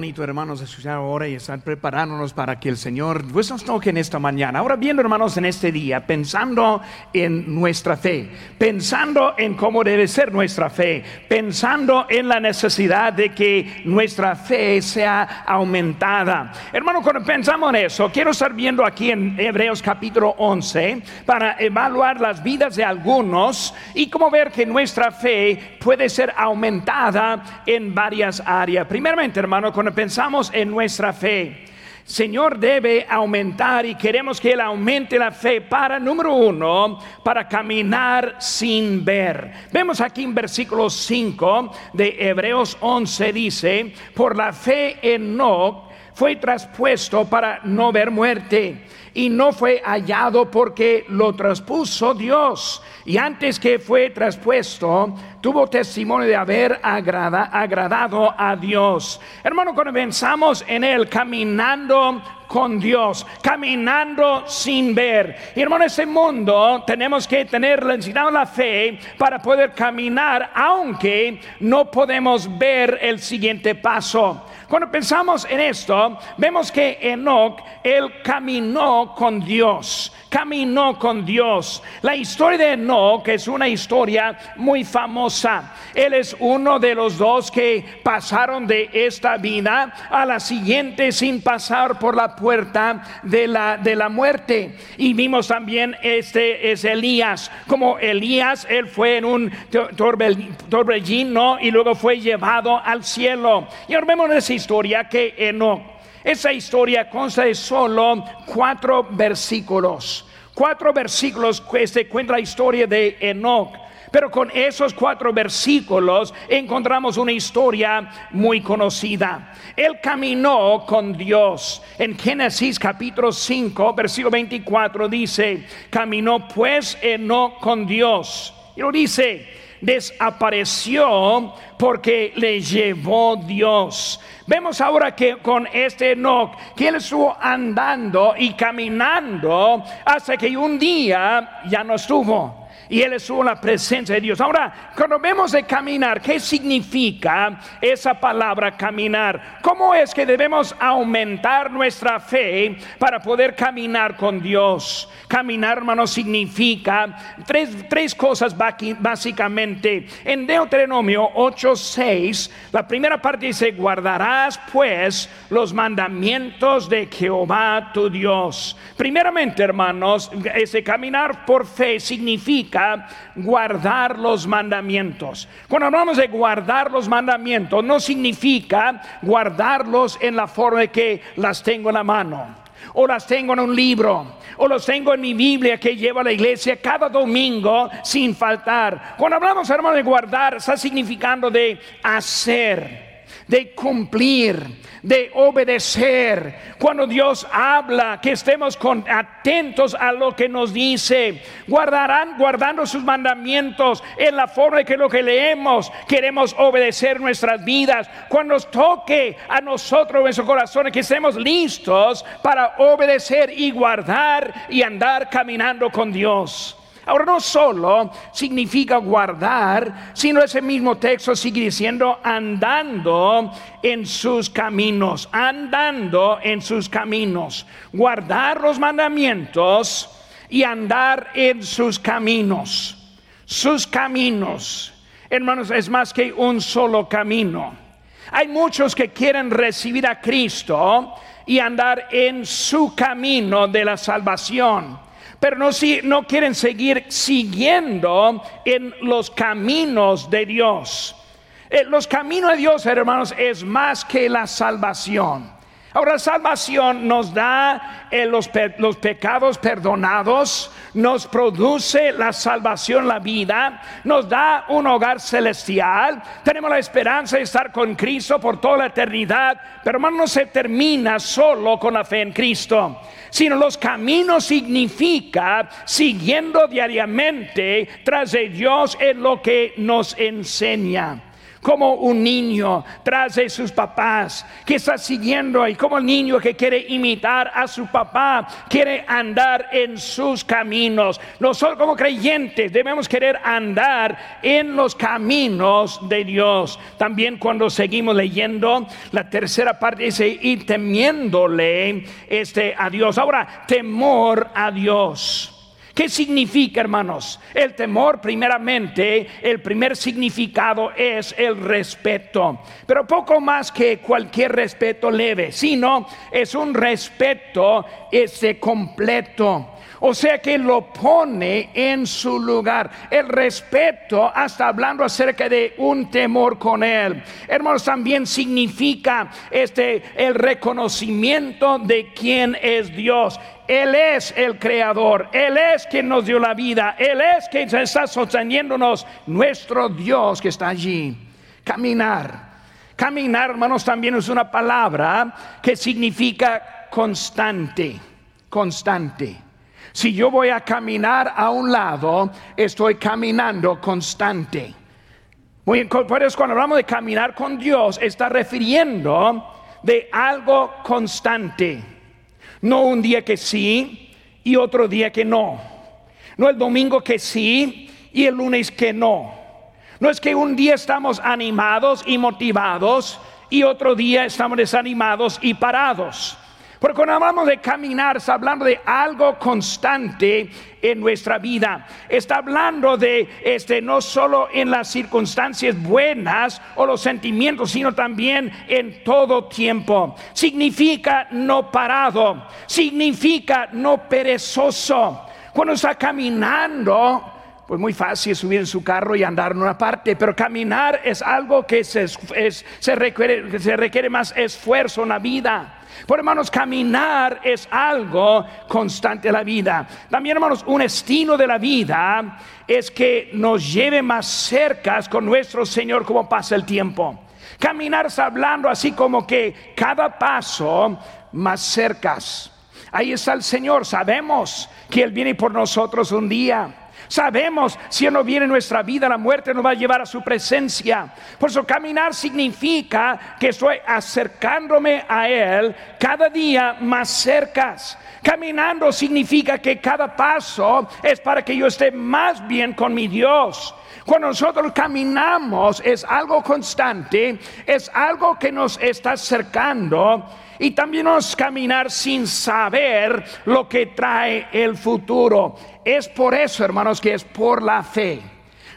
bonito, hermanos, escuchar ahora y estar preparándonos para que el Señor pues, nos toque en esta mañana. Ahora viendo, hermanos, en este día, pensando en nuestra fe, pensando en cómo debe ser nuestra fe, pensando en la necesidad de que nuestra fe sea aumentada. Hermano, cuando pensamos en eso, quiero estar viendo aquí en Hebreos capítulo 11 para evaluar las vidas de algunos y cómo ver que nuestra fe puede ser aumentada en varias áreas. Primeramente, hermano, cuando pensamos en nuestra fe, Señor debe aumentar y queremos que Él aumente la fe para, número uno, para caminar sin ver. Vemos aquí en versículo 5 de Hebreos 11 dice, por la fe en No fue traspuesto para no ver muerte y no fue hallado porque lo traspuso Dios. Y antes que fue traspuesto, tuvo testimonio de haber agradado a Dios. Hermano, cuando pensamos en él caminando con Dios, caminando sin ver. Y hermano, ese mundo tenemos que tener la fe para poder caminar, aunque no podemos ver el siguiente paso. Cuando pensamos en esto, vemos que Enoch, él caminó con Dios, caminó con Dios. La historia de Enoch es una historia muy famosa. Él es uno de los dos que pasaron de esta vida a la siguiente sin pasar por la puerta de la, de la muerte. Y vimos también este es Elías, como Elías, él fue en un torbellino y luego fue llevado al cielo. Y ahora vemos esa historia que Enoch. Esa historia consta de solo cuatro versículos. Cuatro versículos que se cuenta la historia de Enoch. Pero con esos cuatro versículos encontramos una historia muy conocida. Él caminó con Dios. En Génesis capítulo 5, versículo 24 dice, caminó pues Enoch con Dios. Y lo dice, desapareció porque le llevó Dios. Vemos ahora que con este Enoch, que él estuvo andando y caminando hasta que un día ya no estuvo y él estuvo en la presencia de Dios. Ahora, cuando vemos de caminar, ¿qué significa esa palabra caminar? ¿Cómo es que debemos aumentar nuestra fe para poder caminar con Dios? Caminar, hermano, significa tres, tres cosas básicamente. En Deuteronomio 8:6, la primera parte dice: Guardarás pues los mandamientos de Jehová tu Dios. Primeramente, hermanos, ese caminar por fe significa guardar los mandamientos. Cuando hablamos de guardar los mandamientos, no significa guardarlos en la forma de que las tengo en la mano o las tengo en un libro, o los tengo en mi Biblia que llevo a la iglesia cada domingo sin faltar. Cuando hablamos, hermano, de guardar, está significando de hacer, de cumplir, de obedecer. Cuando Dios habla, que estemos con, atentos a lo que nos dice. Guardarán, guardando sus mandamientos en la forma de que lo que leemos queremos obedecer nuestras vidas. Cuando nos toque a nosotros, nuestro corazón, que estemos listos para obedecer y guardar y andar caminando con Dios. Ahora no solo significa guardar, sino ese mismo texto sigue diciendo andando en sus caminos, andando en sus caminos, guardar los mandamientos y andar en sus caminos. Sus caminos, hermanos, es más que un solo camino. Hay muchos que quieren recibir a Cristo y andar en su camino de la salvación pero no, si, no quieren seguir siguiendo en los caminos de Dios. Eh, los caminos de Dios, hermanos, es más que la salvación. Ahora, salvación nos da eh, los, los, pecados perdonados, nos produce la salvación, la vida, nos da un hogar celestial, tenemos la esperanza de estar con Cristo por toda la eternidad, pero hermano, no se termina solo con la fe en Cristo, sino los caminos significa siguiendo diariamente tras de Dios en lo que nos enseña. Como un niño tras de sus papás, que está siguiendo y como el niño que quiere imitar a su papá, quiere andar en sus caminos. Nosotros como creyentes debemos querer andar en los caminos de Dios. También cuando seguimos leyendo, la tercera parte dice, y temiéndole este, a Dios. Ahora, temor a Dios. ¿Qué significa, hermanos? El temor, primeramente, el primer significado es el respeto, pero poco más que cualquier respeto leve, sino es un respeto ese completo. O sea que lo pone en su lugar. El respeto, hasta hablando acerca de un temor con él. Hermanos, también significa este el reconocimiento de quién es Dios. Él es el creador, Él es quien nos dio la vida, Él es quien está sosteniéndonos, nuestro Dios que está allí. Caminar. Caminar, hermanos, también es una palabra que significa constante, constante. Si yo voy a caminar a un lado, estoy caminando constante. por eso cuando hablamos de caminar con Dios, está refiriendo de algo constante. No un día que sí y otro día que no. No el domingo que sí y el lunes que no. No es que un día estamos animados y motivados y otro día estamos desanimados y parados. Porque cuando hablamos de caminar, está hablando de algo constante en nuestra vida. Está hablando de este no solo en las circunstancias buenas o los sentimientos, sino también en todo tiempo. Significa no parado, significa no perezoso. Cuando está caminando, pues muy fácil subir en su carro y andar en una parte, pero caminar es algo que se, requiere, se requiere más esfuerzo en la vida. Por hermanos, caminar es algo constante en la vida. También, hermanos, un estilo de la vida es que nos lleve más cerca con nuestro Señor como pasa el tiempo. Caminar está hablando así como que cada paso más cercas. Ahí está el Señor, sabemos que Él viene por nosotros un día. Sabemos si no viene en nuestra vida, la muerte nos va a llevar a su presencia. Por eso caminar significa que estoy acercándome a Él cada día más cerca. Caminando significa que cada paso es para que yo esté más bien con mi Dios. Cuando nosotros caminamos es algo constante, es algo que nos está acercando y también nos caminar sin saber lo que trae el futuro. Es por eso, hermanos, que es por la fe.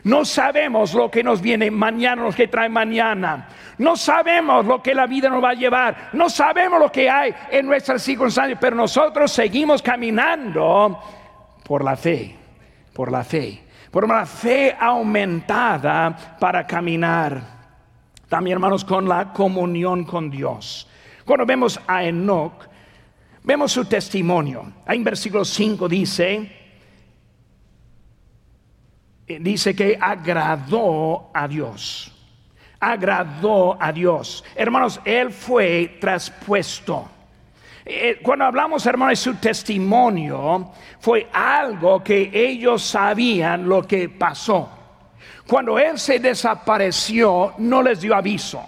No sabemos lo que nos viene mañana, lo que trae mañana. No sabemos lo que la vida nos va a llevar. No sabemos lo que hay en nuestras circunstancias, pero nosotros seguimos caminando por la fe, por la fe, por una fe aumentada para caminar. También, hermanos, con la comunión con Dios. Cuando vemos a Enoch, vemos su testimonio. Ahí en versículo 5 dice, dice que agradó a Dios. Agradó a Dios. Hermanos, él fue traspuesto. Eh, cuando hablamos, hermanos, de su testimonio, fue algo que ellos sabían lo que pasó. Cuando él se desapareció, no les dio aviso.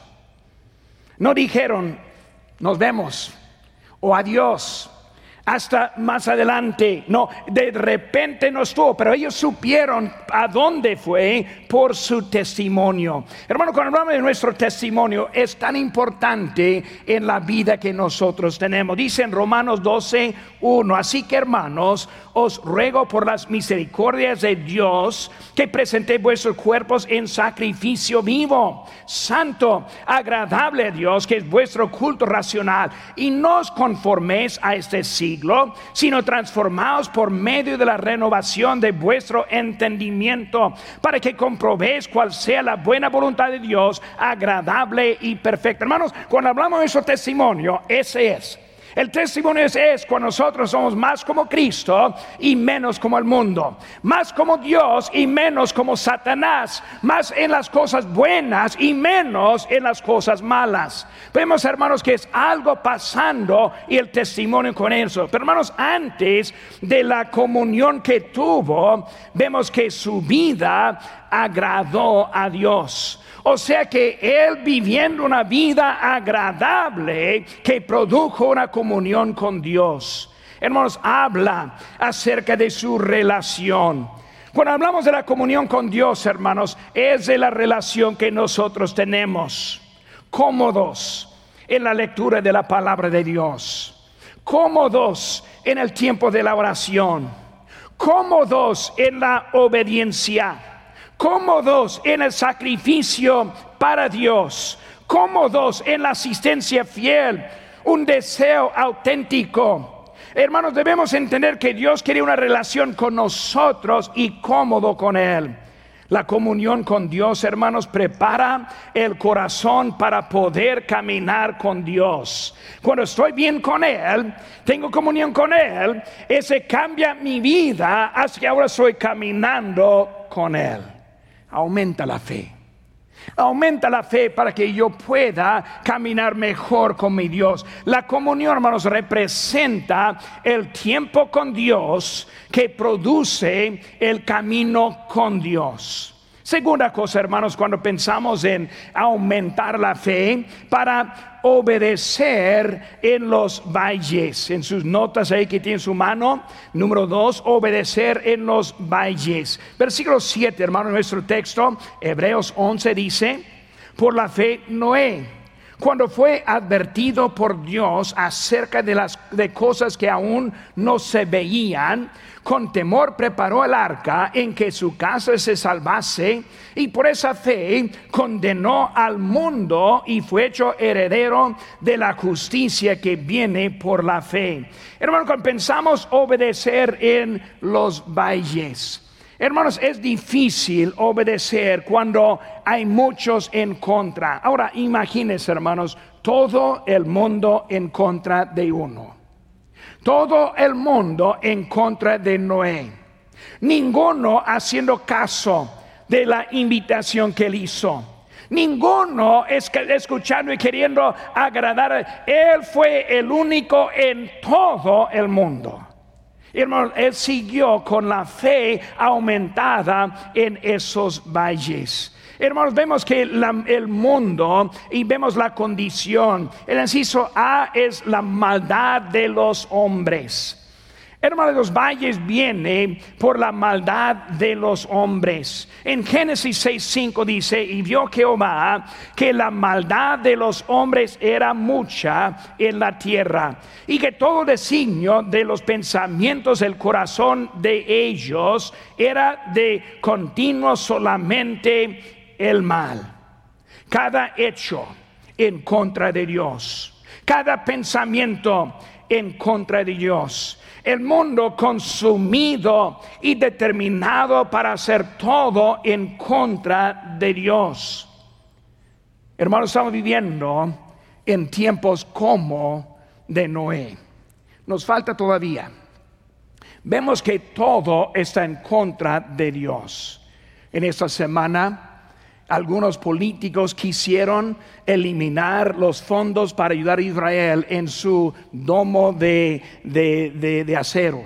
No dijeron, nos vemos o adiós hasta más adelante. No, de repente no estuvo, pero ellos supieron a dónde fue por su testimonio. Hermano, cuando hablamos de nuestro testimonio, es tan importante en la vida que nosotros tenemos. Dice en Romanos 12, 1, así que hermanos, os ruego por las misericordias de Dios que presentéis vuestros cuerpos en sacrificio vivo, santo, agradable a Dios, que es vuestro culto racional, y no os conforméis a este siglo, sino transformaos por medio de la renovación de vuestro entendimiento, para que comprobéis cuál sea la buena voluntad de Dios, agradable y perfecta. Hermanos, cuando hablamos de su testimonio, ese es el testimonio es, cuando nosotros somos más como Cristo y menos como el mundo, más como Dios y menos como Satanás, más en las cosas buenas y menos en las cosas malas. Vemos, hermanos, que es algo pasando y el testimonio con eso. Pero, hermanos, antes de la comunión que tuvo, vemos que su vida agradó a Dios. O sea que él viviendo una vida agradable que produjo una comunión con Dios. Hermanos, habla acerca de su relación. Cuando hablamos de la comunión con Dios, hermanos, es de la relación que nosotros tenemos, cómodos en la lectura de la palabra de Dios, cómodos en el tiempo de la oración, cómodos en la obediencia, cómodos en el sacrificio para Dios, cómodos en la asistencia fiel, un deseo auténtico Hermanos, debemos entender que Dios quiere una relación con nosotros y cómodo con Él. La comunión con Dios, hermanos, prepara el corazón para poder caminar con Dios. Cuando estoy bien con Él, tengo comunión con Él, ese cambia mi vida hasta que ahora estoy caminando con Él. Aumenta la fe. Aumenta la fe para que yo pueda caminar mejor con mi Dios. La comunión, hermanos, representa el tiempo con Dios que produce el camino con Dios. Segunda cosa, hermanos, cuando pensamos en aumentar la fe para obedecer en los valles. En sus notas ahí que tiene su mano, número dos, obedecer en los valles. Versículo 7, hermano, nuestro texto, Hebreos 11 dice, por la fe Noé cuando fue advertido por Dios acerca de las de cosas que aún no se veían, con temor preparó el arca en que su casa se salvase y por esa fe condenó al mundo y fue hecho heredero de la justicia que viene por la fe. Hermano, cuando pensamos obedecer en los valles, Hermanos, es difícil obedecer cuando hay muchos en contra. Ahora, imagínense, hermanos, todo el mundo en contra de uno. Todo el mundo en contra de Noé. Ninguno haciendo caso de la invitación que él hizo. Ninguno escuchando y queriendo agradar. Él fue el único en todo el mundo. Hermanos, él siguió con la fe aumentada en esos valles. Hermanos, vemos que el mundo y vemos la condición. El inciso A es la maldad de los hombres. Hermano, los valles viene por la maldad de los hombres. En Génesis 6:5 dice, y vio Jehová que la maldad de los hombres era mucha en la tierra, y que todo designio de los pensamientos del corazón de ellos era de continuo solamente el mal. Cada hecho en contra de Dios, cada pensamiento en contra de Dios el mundo consumido y determinado para hacer todo en contra de Dios. Hermanos, estamos viviendo en tiempos como de Noé. Nos falta todavía. Vemos que todo está en contra de Dios. En esta semana algunos políticos quisieron eliminar los fondos para ayudar a Israel en su domo de, de, acero,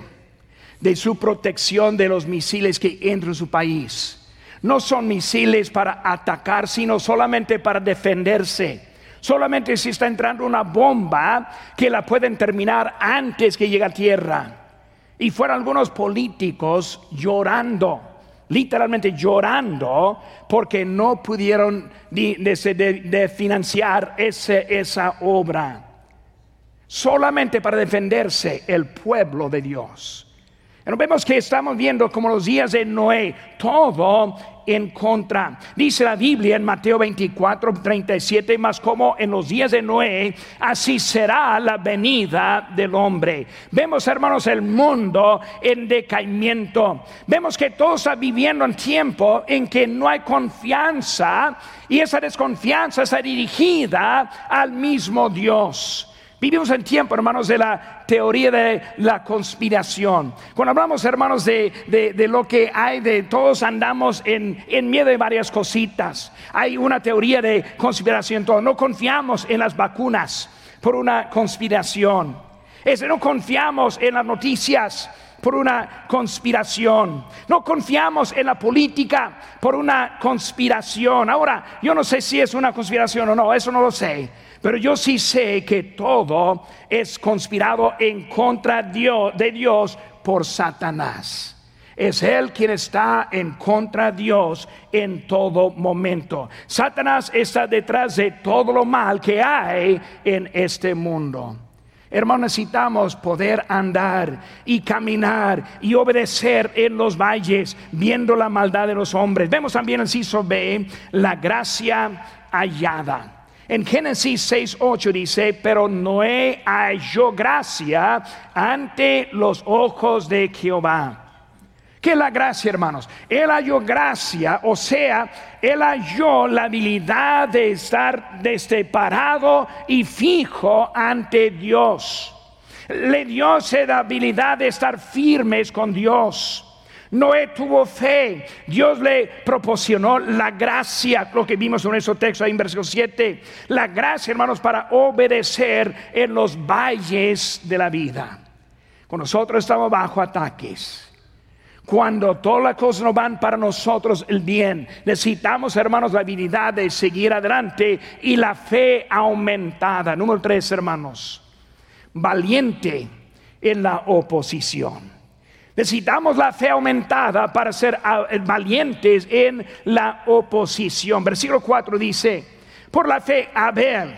de su protección de los misiles que entran en su país. No son misiles para atacar, sino solamente para defenderse. Solamente si está entrando una bomba que la pueden terminar antes que llegue a tierra. Y fueron algunos políticos llorando literalmente llorando porque no pudieron financiar esa obra. Solamente para defenderse el pueblo de Dios. Vemos que estamos viendo como los días de Noé, todo en contra. Dice la Biblia en Mateo 24, 37, más como en los días de Noé, así será la venida del hombre. Vemos, hermanos, el mundo en decaimiento. Vemos que todos están viviendo en tiempo en que no hay confianza y esa desconfianza está dirigida al mismo Dios. Vivimos en tiempo, hermanos, de la teoría de la conspiración. Cuando hablamos, hermanos, de, lo que hay, de todos andamos en, en, miedo de varias cositas. Hay una teoría de conspiración, todo. No confiamos en las vacunas por una conspiración. Es, no confiamos en las noticias por una conspiración. No confiamos en la política por una conspiración. Ahora, yo no sé si es una conspiración o no, eso no lo sé. Pero yo sí sé que todo es conspirado en contra de Dios por Satanás. Es Él quien está en contra de Dios en todo momento. Satanás está detrás de todo lo mal que hay en este mundo. Hermanos, necesitamos poder andar y caminar y obedecer en los valles, viendo la maldad de los hombres. Vemos también en Ciso B la gracia hallada. En Génesis 6, 8 dice, pero Noé halló gracia ante los ojos de Jehová. ¿Qué es la gracia, hermanos? Él halló gracia, o sea, él halló la habilidad de estar parado y fijo ante Dios. Le dio la habilidad de estar firmes con Dios. Noé tuvo fe. Dios le proporcionó la gracia, lo que vimos en ese texto ahí en versículo 7. La gracia, hermanos, para obedecer en los valles de la vida. Cuando nosotros estamos bajo ataques. Cuando todas las cosas no van para nosotros el bien, necesitamos, hermanos, la habilidad de seguir adelante y la fe aumentada. Número tres, hermanos, valiente en la oposición. Necesitamos la fe aumentada para ser ah, valientes en la oposición. Versículo 4 dice, por la fe Abel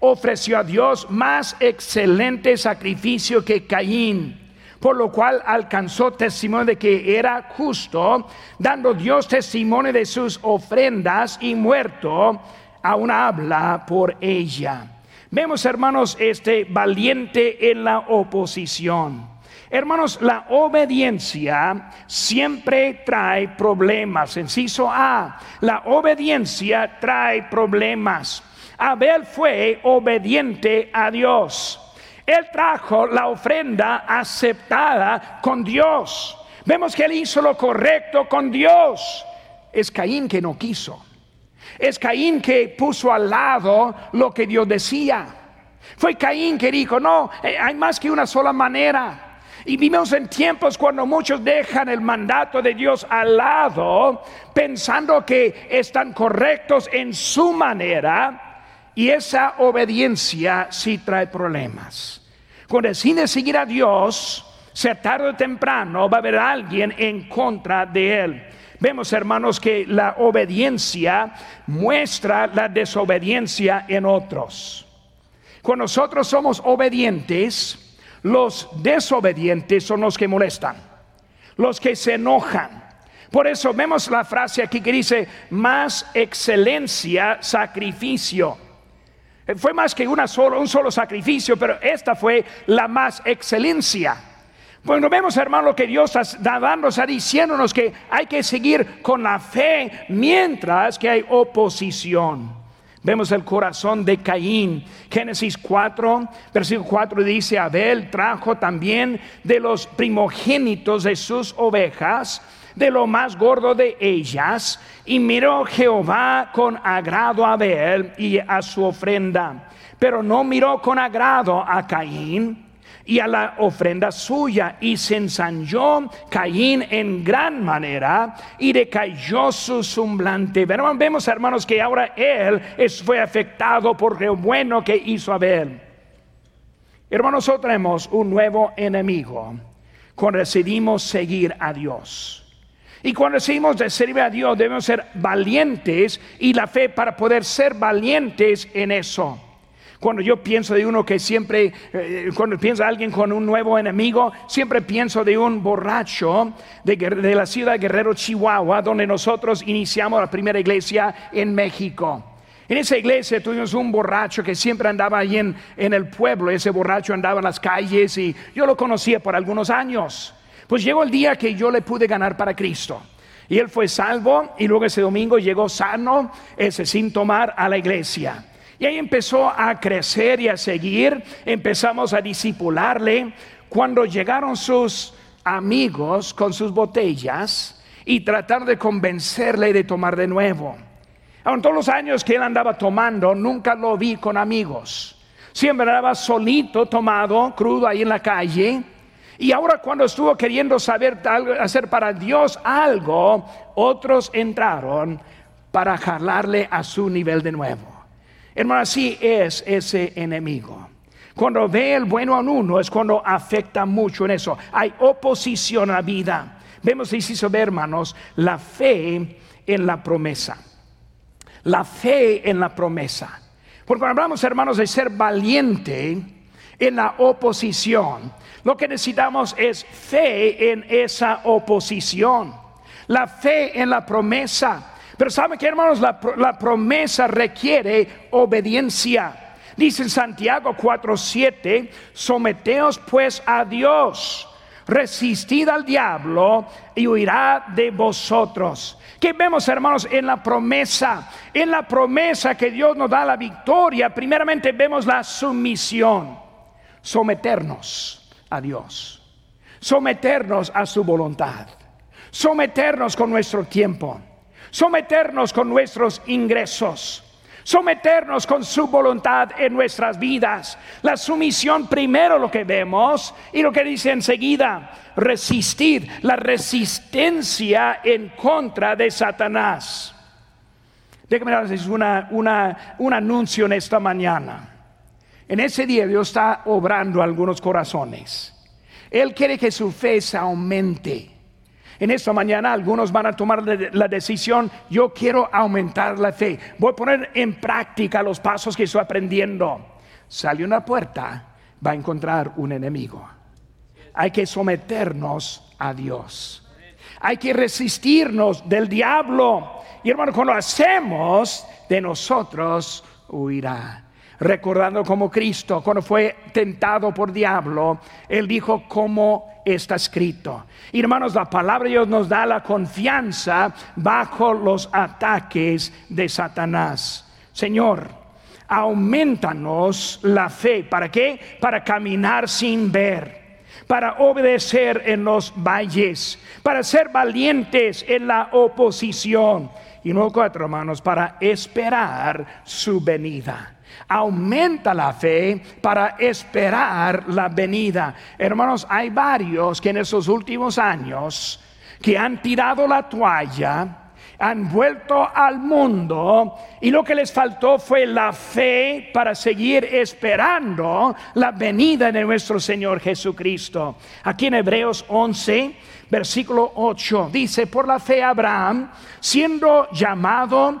ofreció a Dios más excelente sacrificio que Caín, por lo cual alcanzó testimonio de que era justo, dando Dios testimonio de sus ofrendas y muerto, aún habla por ella. Vemos, hermanos, este valiente en la oposición. Hermanos, la obediencia siempre trae problemas. Enciso A, la obediencia trae problemas. Abel fue obediente a Dios. Él trajo la ofrenda aceptada con Dios. Vemos que él hizo lo correcto con Dios. Es Caín que no quiso. Es Caín que puso al lado lo que Dios decía. Fue Caín que dijo, no, eh, hay más que una sola manera. Y vivimos en tiempos cuando muchos dejan el mandato de Dios al lado, pensando que están correctos en su manera, y esa obediencia sí trae problemas. Cuando decide seguir a Dios, sea tarde o temprano va a haber alguien en contra de él. Vemos, hermanos, que la obediencia muestra la desobediencia en otros. Cuando nosotros somos obedientes, los desobedientes son los que molestan, los que se enojan. Por eso vemos la frase aquí que dice, más excelencia, sacrificio. Eh, fue más que una solo, un solo sacrificio, pero esta fue la más excelencia. Bueno, vemos, hermano, que Dios está dándonos, diciéndonos que hay que seguir con la fe mientras que hay oposición. Vemos el corazón de Caín. Génesis 4, versículo 4 dice, Abel trajo también de los primogénitos de sus ovejas, de lo más gordo de ellas, y miró Jehová con agrado a Abel y a su ofrenda, pero no miró con agrado a Caín y a la ofrenda suya y se ensañó Caín en gran manera y decayó su semblante. Vemos hermanos que ahora él fue afectado por lo bueno que hizo Abel. Hermanos, nosotros tenemos un nuevo enemigo cuando decidimos seguir a Dios. Y cuando decidimos de servir a Dios debemos ser valientes y la fe para poder ser valientes en eso. Cuando yo pienso de uno que siempre, eh, cuando pienso de alguien con un nuevo enemigo, siempre pienso de un borracho de, la ciudad de Guerrero, Chihuahua, donde nosotros iniciamos la primera iglesia en México. En esa iglesia tuvimos un borracho que siempre andaba ahí en el pueblo, ese borracho andaba en las calles y yo lo conocía por algunos años. Pues llegó el día que yo le pude ganar para Cristo. Y él fue salvo y luego ese domingo llegó sano, ese sin tomar a la iglesia. Y ahí empezó a crecer y a seguir, empezamos a disipularle. Cuando llegaron sus amigos con sus botellas y tratar de convencerle de tomar de nuevo. En todos los años que él andaba tomando, nunca lo vi con amigos. Siempre andaba solito, tomado, crudo ahí en la calle. Y ahora cuando estuvo queriendo saber hacer para Dios algo, otros entraron para jalarle a su nivel de nuevo. Hermano, así es ese enemigo. Cuando ve el bueno en uno es cuando afecta mucho en eso. Hay oposición a la vida. Vemos, hizo ver, hermanos, la fe en la promesa. La fe en la promesa. Porque cuando hablamos, hermanos, de ser valiente en la oposición, lo que necesitamos es fe en esa oposición. La fe en la promesa. Pero ¿saben qué, hermanos? La, la promesa requiere obediencia. Dice en Santiago 4:7, someteos pues a Dios, resistid al diablo y huirá de vosotros. ¿Qué vemos, hermanos, en la promesa? En la promesa que Dios nos da la victoria, primeramente vemos la sumisión, someternos a Dios, someternos a su voluntad, someternos con nuestro tiempo, someternos con nuestros ingresos someternos con su voluntad en nuestras vidas. La sumisión primero lo que vemos y lo que dice enseguida, resistir, la resistencia en contra de Satanás. Déjame darles un anuncio en esta mañana. En ese día Dios está obrando algunos corazones. Él quiere que su fe se aumente. En esta mañana algunos van a tomar la decisión, yo quiero aumentar la fe, voy a poner en práctica los pasos que estoy aprendiendo. Sale una puerta, va a encontrar un enemigo. Hay que someternos a Dios. Hay que resistirnos del diablo. Y hermano, cuando hacemos, de nosotros huirá recordando como Cristo, cuando fue tentado por diablo, él dijo como está escrito. Hermanos, la palabra de Dios nos da la confianza bajo los ataques de Satanás. Señor, aumentanos la fe. ¿Para qué? Para caminar sin ver para obedecer en los valles, para ser valientes en la oposición. Y luego cuatro hermanos, para esperar su venida aumenta la fe para esperar la venida. Hermanos, hay varios que en esos últimos años que han tirado la toalla, han vuelto al mundo y lo que les faltó fue la fe para seguir esperando la venida de nuestro Señor Jesucristo. Aquí en Hebreos 11, versículo 8, dice, por la fe Abraham, siendo llamado,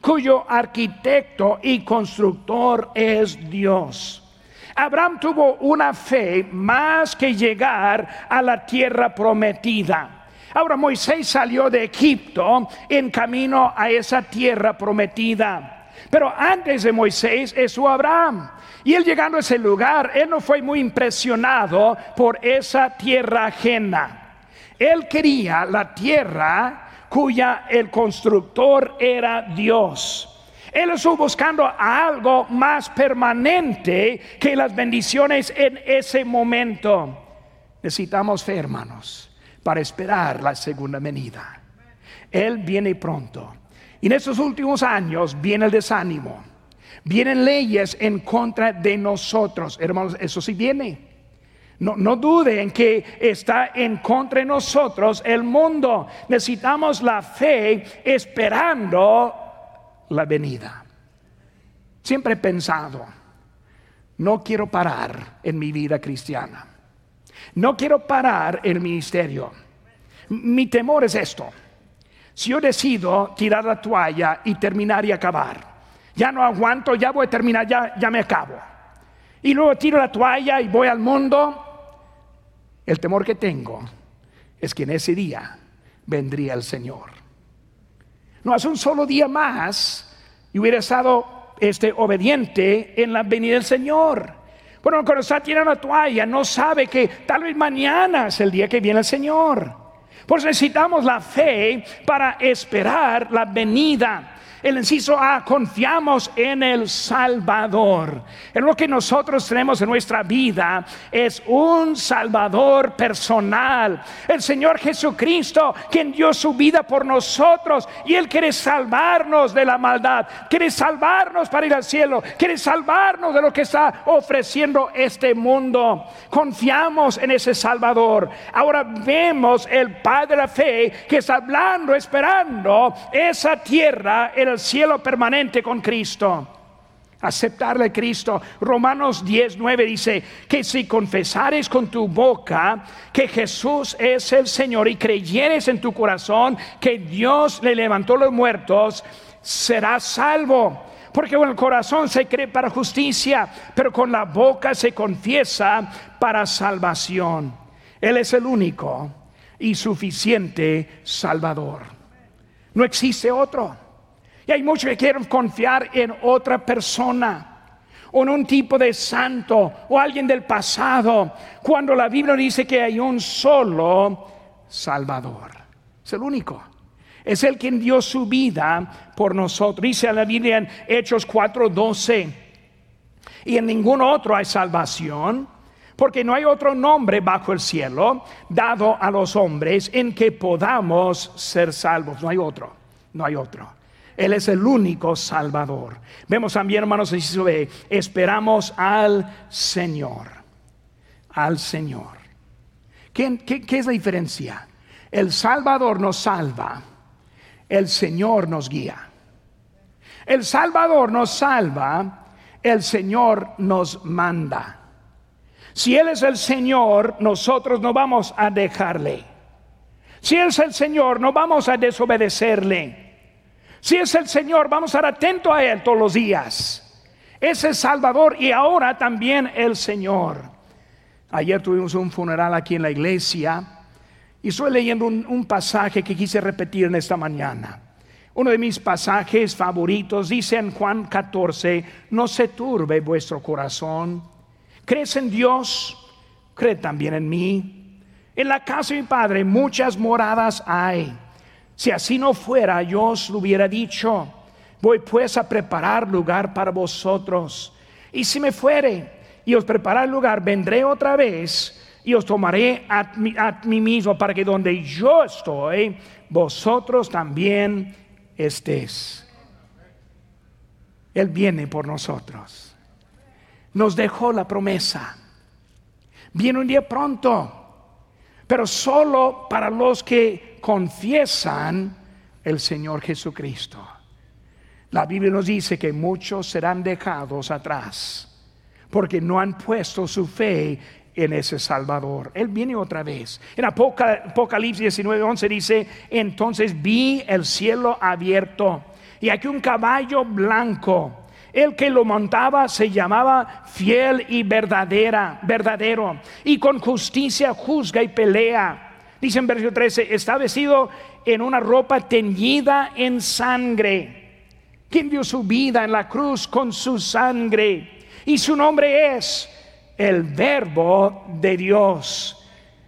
cuyo arquitecto y constructor es Dios. Abraham tuvo una fe más que llegar a la tierra prometida. Ahora Moisés salió de Egipto en camino a esa tierra prometida. Pero antes de Moisés es su Abraham. Y él llegando a ese lugar, él no fue muy impresionado por esa tierra ajena. Él quería la tierra cuya el constructor era Dios. Él estuvo buscando algo más permanente que las bendiciones en ese momento. Necesitamos fe, hermanos, para esperar la segunda venida. Él viene pronto. Y en estos últimos años viene el desánimo. Vienen leyes en contra de nosotros. Hermanos, eso sí viene. No, no duden que está en contra de nosotros el mundo. Necesitamos la fe esperando la venida. Siempre he pensado, no quiero parar en mi vida cristiana. No quiero parar el ministerio. Mi temor es esto. Si yo decido tirar la toalla y terminar y acabar, ya no aguanto, ya voy a terminar, ya me acabo. Y luego tiro la toalla y voy al mundo, el temor que tengo es que en ese día vendría el Señor. No hace un solo día más y hubiera estado este obediente en la venida del Señor. Bueno, cuando está tirando la toalla, no sabe que tal vez mañana es el día que viene el Señor. Pues necesitamos la fe para esperar la venida el inciso A, confiamos en el Salvador. En lo que nosotros tenemos en nuestra vida es un Salvador personal. El Señor Jesucristo, quien dio su vida por nosotros y Él quiere salvarnos de la maldad, quiere salvarnos para ir al cielo, quiere salvarnos de lo que está ofreciendo este mundo. Confiamos en ese Salvador. Ahora vemos el Padre de la fe que está hablando, esperando esa tierra, el cielo permanente con Cristo. Aceptarle a Cristo. Romanos 10, 9 dice que si confesares con tu boca que Jesús es el Señor y creyeres en tu corazón que Dios le levantó los muertos, serás salvo. Porque con el corazón se cree para justicia, pero con la boca se confiesa para salvación. Él es el único y suficiente Salvador. No existe otro. Y hay muchos que quieren confiar en otra persona o en un tipo de santo o alguien del pasado, cuando la Biblia dice que hay un solo Salvador. Es el único. Es el quien dio su vida por nosotros. Dice la Biblia en Hechos 4:12. Y en ningún otro hay salvación, porque no hay otro nombre bajo el cielo dado a los hombres en que podamos ser salvos. No hay otro, no hay otro. Él es el único Salvador. Vemos también, hermanos, esperamos al Señor. Al Señor. ¿Qué, qué es la diferencia? El Salvador nos salva, el Señor nos guía. El Salvador nos salva, el Señor nos manda. Si Él es el Señor, nosotros no vamos a dejarle. Si Él es el Señor, no vamos a desobedecerle. Si es el Señor, vamos a estar atentos a Él todos los días. Es el Salvador y ahora también el Señor. Ayer tuvimos un funeral aquí en la iglesia y estoy leyendo un, pasaje que quise repetir en esta mañana. Uno de mis pasajes favoritos dice en Juan 14, no se turbe vuestro corazón. ¿Crees en Dios? Cree también en mí. En la casa de mi Padre muchas moradas hay. Si así no fuera, yo os lo hubiera dicho. Voy pues a preparar lugar para vosotros. Y si me fuere y os preparar lugar, vendré otra vez y os tomaré a mí, mismo para que donde yo estoy, vosotros también estés. Él viene por nosotros. Nos dejó la promesa. Viene un día pronto, pero solo para los que confiesan el Señor Jesucristo. La Biblia nos dice que muchos serán dejados atrás porque no han puesto su fe en ese Salvador. Él viene otra vez. En Apocalipsis 19:11 dice, entonces vi el cielo abierto y aquí un caballo blanco. El que lo montaba se llamaba fiel y verdadera, verdadero, y con justicia juzga y pelea. Dice en versículo 13, está vestido en una ropa teñida en sangre. Quien dio su vida en la cruz con su sangre. Y su nombre es el verbo de Dios.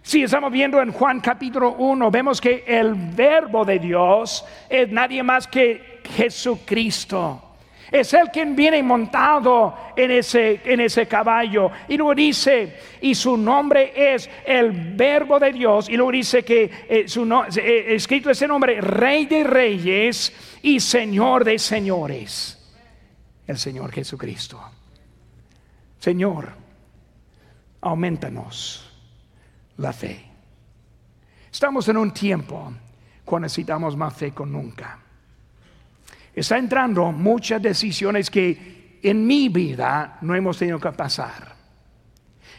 Si estamos viendo en Juan capítulo 1, vemos que el verbo de Dios es nadie más que Jesucristo. Es Él quien viene montado en ese, en ese caballo. Y luego dice, y su nombre es el verbo de Dios. Y luego dice que eh, su eh, escrito ese nombre, Rey de Reyes y Señor de Señores. El Señor Jesucristo. Señor, aumentanos la fe. Estamos en un tiempo cuando necesitamos más fe con nunca está entrando muchas decisiones que en mi vida no hemos tenido que pasar.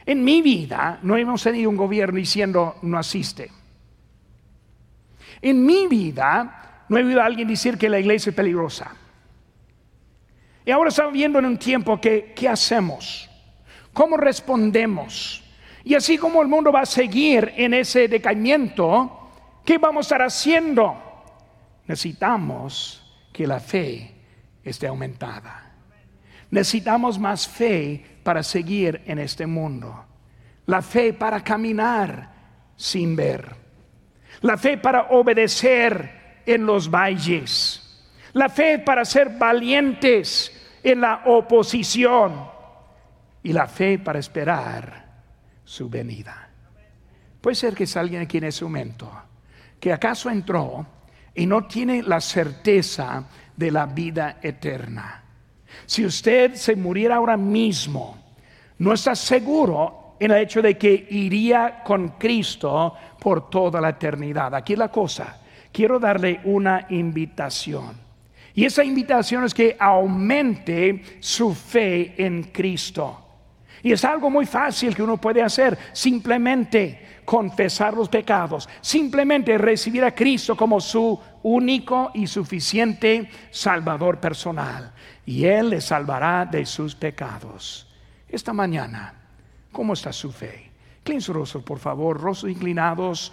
En mi vida no hemos tenido un gobierno diciendo no asiste. En mi vida no he oído a alguien decir que la iglesia es peligrosa. Y ahora estamos viendo en un tiempo que, ¿qué hacemos? ¿Cómo respondemos? Y así como el mundo va a seguir en ese decaimiento, ¿qué vamos a estar haciendo? Necesitamos que la fe esté aumentada. Necesitamos más fe para seguir en este mundo. La fe para caminar sin ver. la fe para obedecer en los valles, la fe para ser valientes en la oposición y la fe para esperar su venida. Puede ser que alguien aquí en ese momento que acaso entró y no tiene la certeza de la vida eterna. Si usted se muriera ahora mismo, no está seguro en el hecho de que iría con Cristo por toda la eternidad. Aquí la cosa, quiero darle una invitación. Y esa invitación es que aumente su fe en Cristo. Y es algo muy fácil que uno puede hacer, simplemente confesar los pecados, simplemente recibir a Cristo como su único y suficiente Salvador personal. Y Él le salvará de sus pecados. Esta mañana, ¿cómo está su fe? Inclinen su rostro, por favor, rostros inclinados,